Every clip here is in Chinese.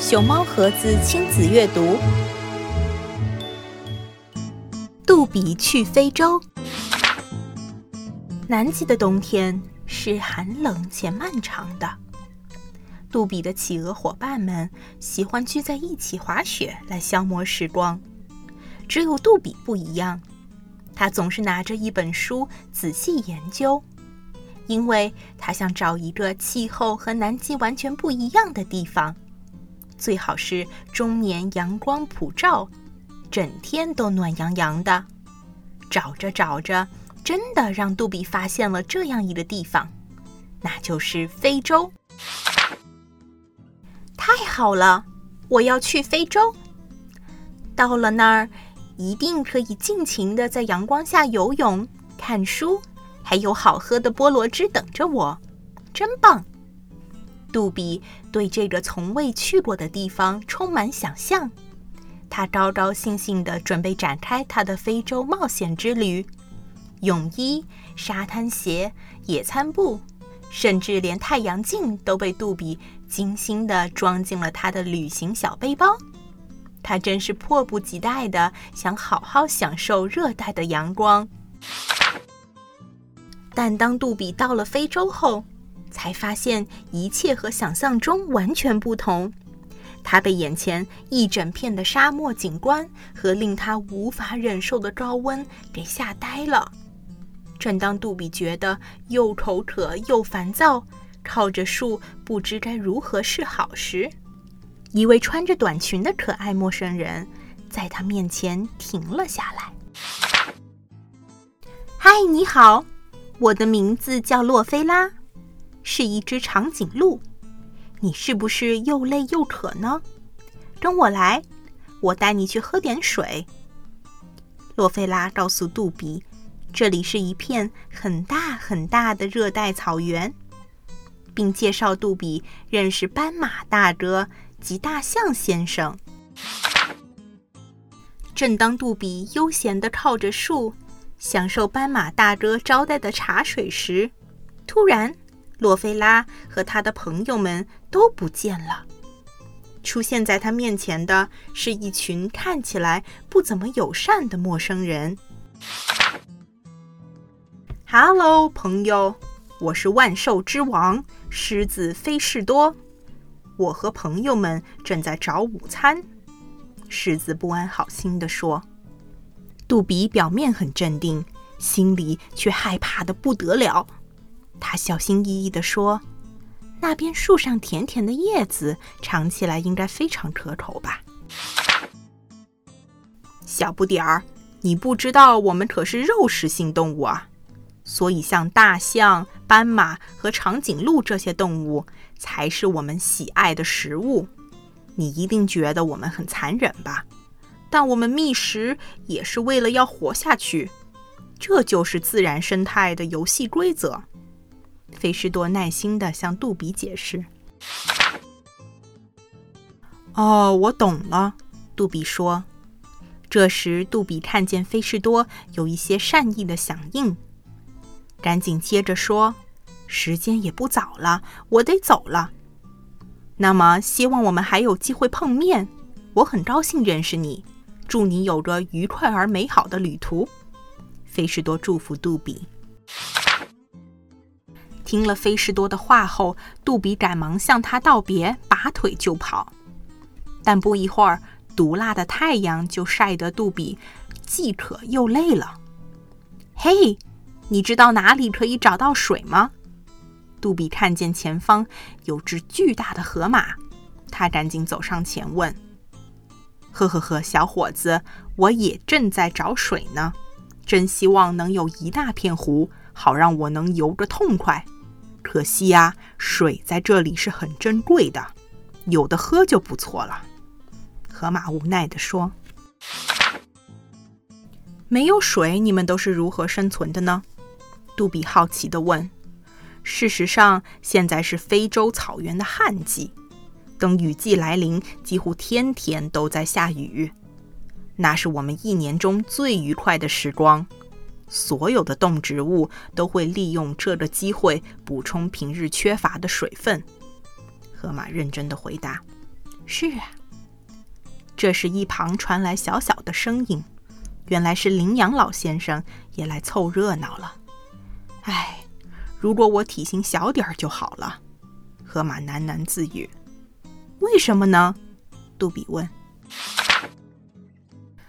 熊猫盒子亲子阅读：杜比去非洲。南极的冬天是寒冷且漫长的。杜比的企鹅伙伴们喜欢聚在一起滑雪来消磨时光，只有杜比不一样，他总是拿着一本书仔细研究，因为他想找一个气候和南极完全不一样的地方。最好是终年阳光普照，整天都暖洋洋的。找着找着，真的让杜比发现了这样一个地方，那就是非洲。太好了，我要去非洲。到了那儿，一定可以尽情的在阳光下游泳、看书，还有好喝的菠萝汁等着我，真棒！杜比对这个从未去过的地方充满想象，他高高兴兴地准备展开他的非洲冒险之旅。泳衣、沙滩鞋、野餐布，甚至连太阳镜都被杜比精心地装进了他的旅行小背包。他真是迫不及待地想好好享受热带的阳光。但当杜比到了非洲后，才发现一切和想象中完全不同，他被眼前一整片的沙漠景观和令他无法忍受的高温给吓呆了。正当杜比觉得又口渴又烦躁，靠着树不知该如何是好时，一位穿着短裙的可爱陌生人在他面前停了下来。“嗨，你好，我的名字叫洛菲拉。”是一只长颈鹿，你是不是又累又渴呢？跟我来，我带你去喝点水。洛菲拉告诉杜比，这里是一片很大很大的热带草原，并介绍杜比认识斑马大哥及大象先生。正当杜比悠闲地靠着树，享受斑马大哥招待的茶水时，突然。洛菲拉和他的朋友们都不见了。出现在他面前的是一群看起来不怎么友善的陌生人。“Hello，朋友，我是万兽之王狮子菲士多。我和朋友们正在找午餐。”狮子不安好心地说。杜比表面很镇定，心里却害怕的不得了。他小心翼翼地说：“那边树上甜甜的叶子，尝起来应该非常可口吧？”小不点儿，你不知道我们可是肉食性动物啊，所以像大象、斑马和长颈鹿这些动物才是我们喜爱的食物。你一定觉得我们很残忍吧？但我们觅食也是为了要活下去，这就是自然生态的游戏规则。菲士多耐心地向杜比解释：“哦，我懂了。”杜比说。这时，杜比看见菲士多有一些善意的响应，赶紧接着说：“时间也不早了，我得走了。那么，希望我们还有机会碰面。我很高兴认识你，祝你有个愉快而美好的旅途。”菲士多祝福杜比。听了菲士多的话后，杜比赶忙向他道别，拔腿就跑。但不一会儿，毒辣的太阳就晒得杜比既渴又累了。嘿，你知道哪里可以找到水吗？杜比看见前方有只巨大的河马，他赶紧走上前问：“呵呵呵，小伙子，我也正在找水呢，真希望能有一大片湖，好让我能游个痛快。”可惜呀，水在这里是很珍贵的，有的喝就不错了。河马无奈地说：“没有水，你们都是如何生存的呢？”杜比好奇地问。事实上，现在是非洲草原的旱季，等雨季来临，几乎天天都在下雨，那是我们一年中最愉快的时光。所有的动植物都会利用这个机会补充平日缺乏的水分。河马认真的回答：“是啊。这时，一旁传来小小的声音，原来是羚羊老先生也来凑热闹了。唉，如果我体型小点儿就好了。河马喃喃自语。为什么呢？杜比问。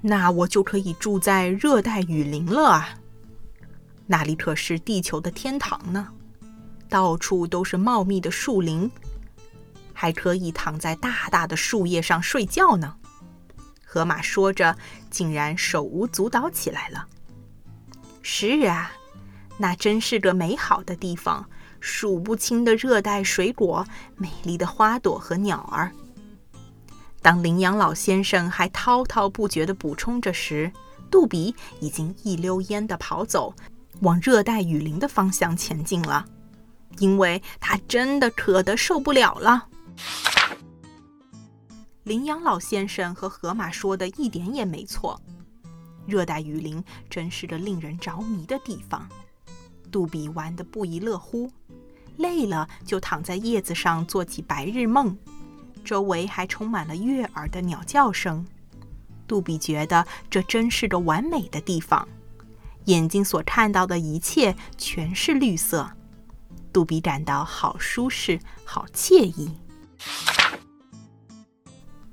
那我就可以住在热带雨林了啊！那里可是地球的天堂呢，到处都是茂密的树林，还可以躺在大大的树叶上睡觉呢。河马说着，竟然手舞足蹈起来了。是啊，那真是个美好的地方，数不清的热带水果，美丽的花朵和鸟儿。当羚羊老先生还滔滔不绝地补充着时，杜比已经一溜烟地跑走，往热带雨林的方向前进了，因为他真的渴得受不了了。羚羊老先生和河马说的一点也没错，热带雨林真是个令人着迷的地方。杜比玩得不亦乐乎，累了就躺在叶子上做起白日梦。周围还充满了悦耳的鸟叫声，杜比觉得这真是个完美的地方，眼睛所看到的一切全是绿色，杜比感到好舒适、好惬意。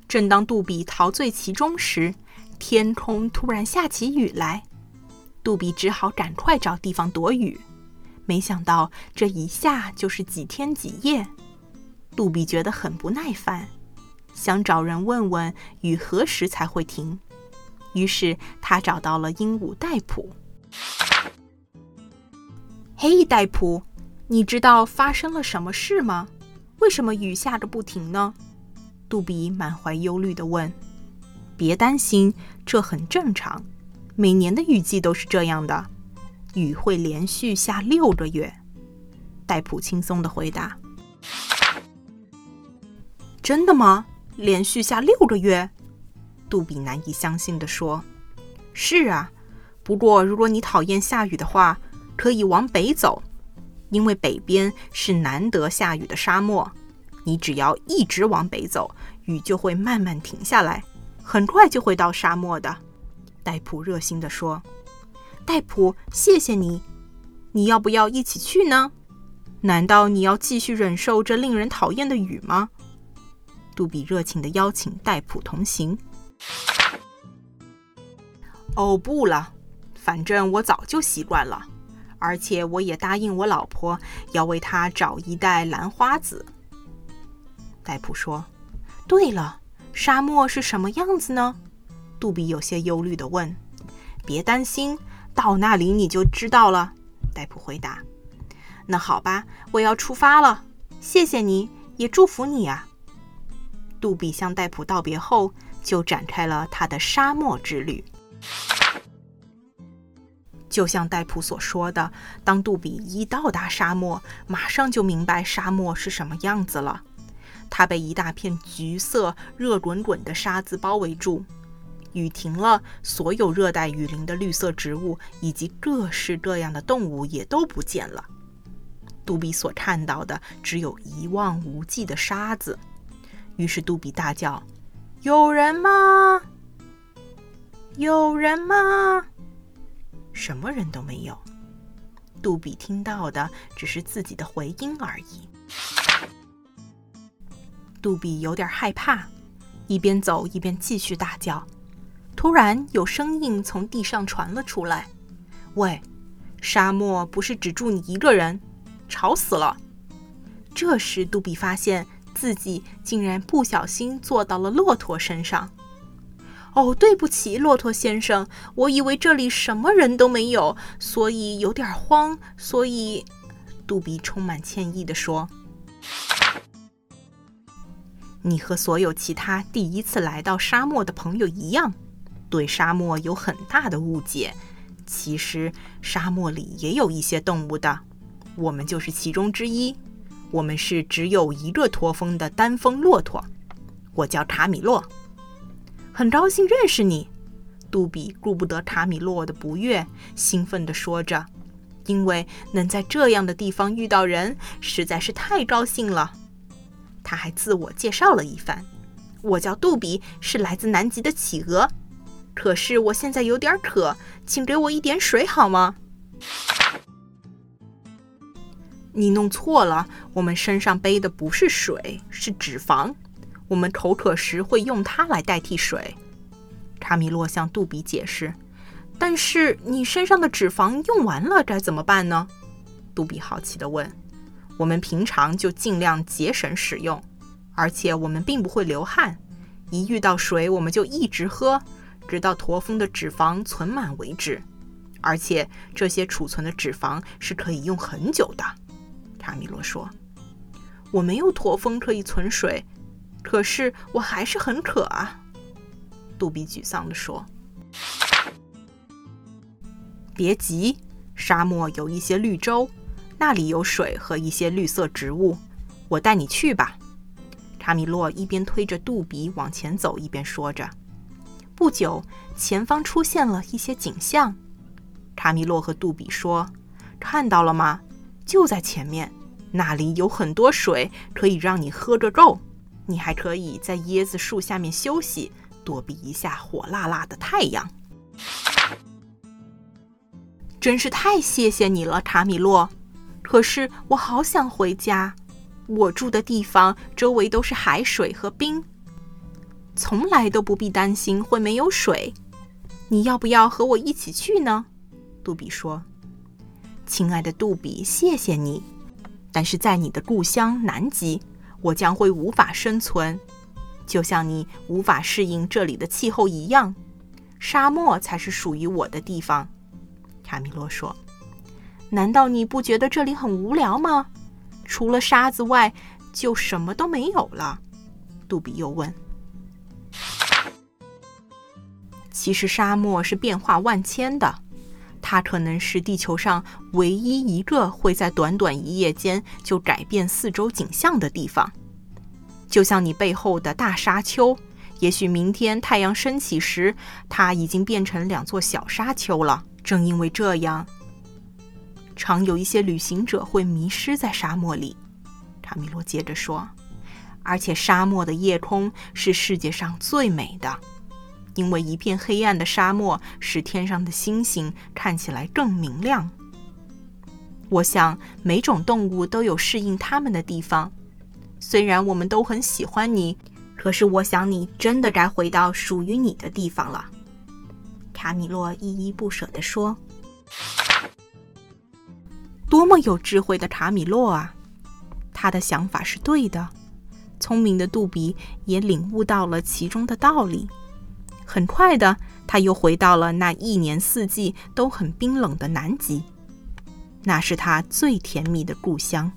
正当杜比陶醉其中时，天空突然下起雨来，杜比只好赶快找地方躲雨。没想到这一下就是几天几夜。杜比觉得很不耐烦，想找人问问雨何时才会停。于是他找到了鹦鹉戴普。“嘿，戴普，你知道发生了什么事吗？为什么雨下个不停呢？”杜比满怀忧虑地问。“别担心，这很正常，每年的雨季都是这样的，雨会连续下六个月。”戴普轻松地回答。真的吗？连续下六个月？杜比难以相信地说：“是啊，不过如果你讨厌下雨的话，可以往北走，因为北边是难得下雨的沙漠。你只要一直往北走，雨就会慢慢停下来，很快就会到沙漠的。”戴普热心地说：“戴普，谢谢你。你要不要一起去呢？难道你要继续忍受这令人讨厌的雨吗？”杜比热情地邀请戴普同行。哦，不了，反正我早就习惯了，而且我也答应我老婆要为她找一袋兰花子。戴普说：“对了，沙漠是什么样子呢？”杜比有些忧虑地问。“别担心，到那里你就知道了。”戴普回答。“那好吧，我要出发了。谢谢你，也祝福你啊。”杜比向戴普道别后，就展开了他的沙漠之旅。就像戴普所说的，当杜比一到达沙漠，马上就明白沙漠是什么样子了。他被一大片橘色、热滚滚的沙子包围住。雨停了，所有热带雨林的绿色植物以及各式各样的动物也都不见了。杜比所看到的只有一望无际的沙子。于是杜比大叫：“有人吗？有人吗？”什么人都没有。杜比听到的只是自己的回音而已。杜比有点害怕，一边走一边继续大叫。突然，有声音从地上传了出来：“喂，沙漠不是只住你一个人，吵死了！”这时，杜比发现。自己竟然不小心坐到了骆驼身上。哦，对不起，骆驼先生，我以为这里什么人都没有，所以有点慌。所以，杜比充满歉意地说：“你和所有其他第一次来到沙漠的朋友一样，对沙漠有很大的误解。其实，沙漠里也有一些动物的，我们就是其中之一。”我们是只有一个驼峰的单峰骆驼，我叫卡米洛，很高兴认识你。杜比顾不得卡米洛的不悦，兴奋地说着：“因为能在这样的地方遇到人，实在是太高兴了。”他还自我介绍了一番：“我叫杜比，是来自南极的企鹅。可是我现在有点渴，请给我一点水好吗？你弄错了，我们身上背的不是水，是脂肪。我们口渴时会用它来代替水。卡米洛向杜比解释。但是你身上的脂肪用完了该怎么办呢？杜比好奇地问。我们平常就尽量节省使用，而且我们并不会流汗。一遇到水，我们就一直喝，直到驼峰的脂肪存满为止。而且这些储存的脂肪是可以用很久的。卡米洛说：“我没有驼峰可以存水，可是我还是很渴啊。”杜比沮丧地说。别急，沙漠有一些绿洲，那里有水和一些绿色植物。我带你去吧。卡米洛一边推着杜比往前走，一边说着。不久，前方出现了一些景象。卡米洛和杜比说：“看到了吗？就在前面，那里有很多水，可以让你喝个够。你还可以在椰子树下面休息，躲避一下火辣辣的太阳。”真是太谢谢你了，卡米洛。可是我好想回家。我住的地方周围都是海水和冰，从来都不必担心会没有水。你要不要和我一起去呢？杜比说：“亲爱的杜比，谢谢你。但是在你的故乡南极，我将会无法生存，就像你无法适应这里的气候一样。沙漠才是属于我的地方。”卡米洛说：“难道你不觉得这里很无聊吗？除了沙子外，就什么都没有了。”杜比又问。“其实沙漠是变化万千的，它可能是地球上唯一一个会在短短一夜间就改变四周景象的地方。就像你背后的大沙丘，也许明天太阳升起时，它已经变成两座小沙丘了。”正因为这样，常有一些旅行者会迷失在沙漠里。卡米洛接着说：“而且沙漠的夜空是世界上最美的，因为一片黑暗的沙漠使天上的星星看起来更明亮。我想每种动物都有适应它们的地方。虽然我们都很喜欢你，可是我想你真的该回到属于你的地方了。”卡米洛依依不舍地说：“多么有智慧的卡米洛啊！他的想法是对的。聪明的杜比也领悟到了其中的道理。很快的，他又回到了那一年四季都很冰冷的南极，那是他最甜蜜的故乡。”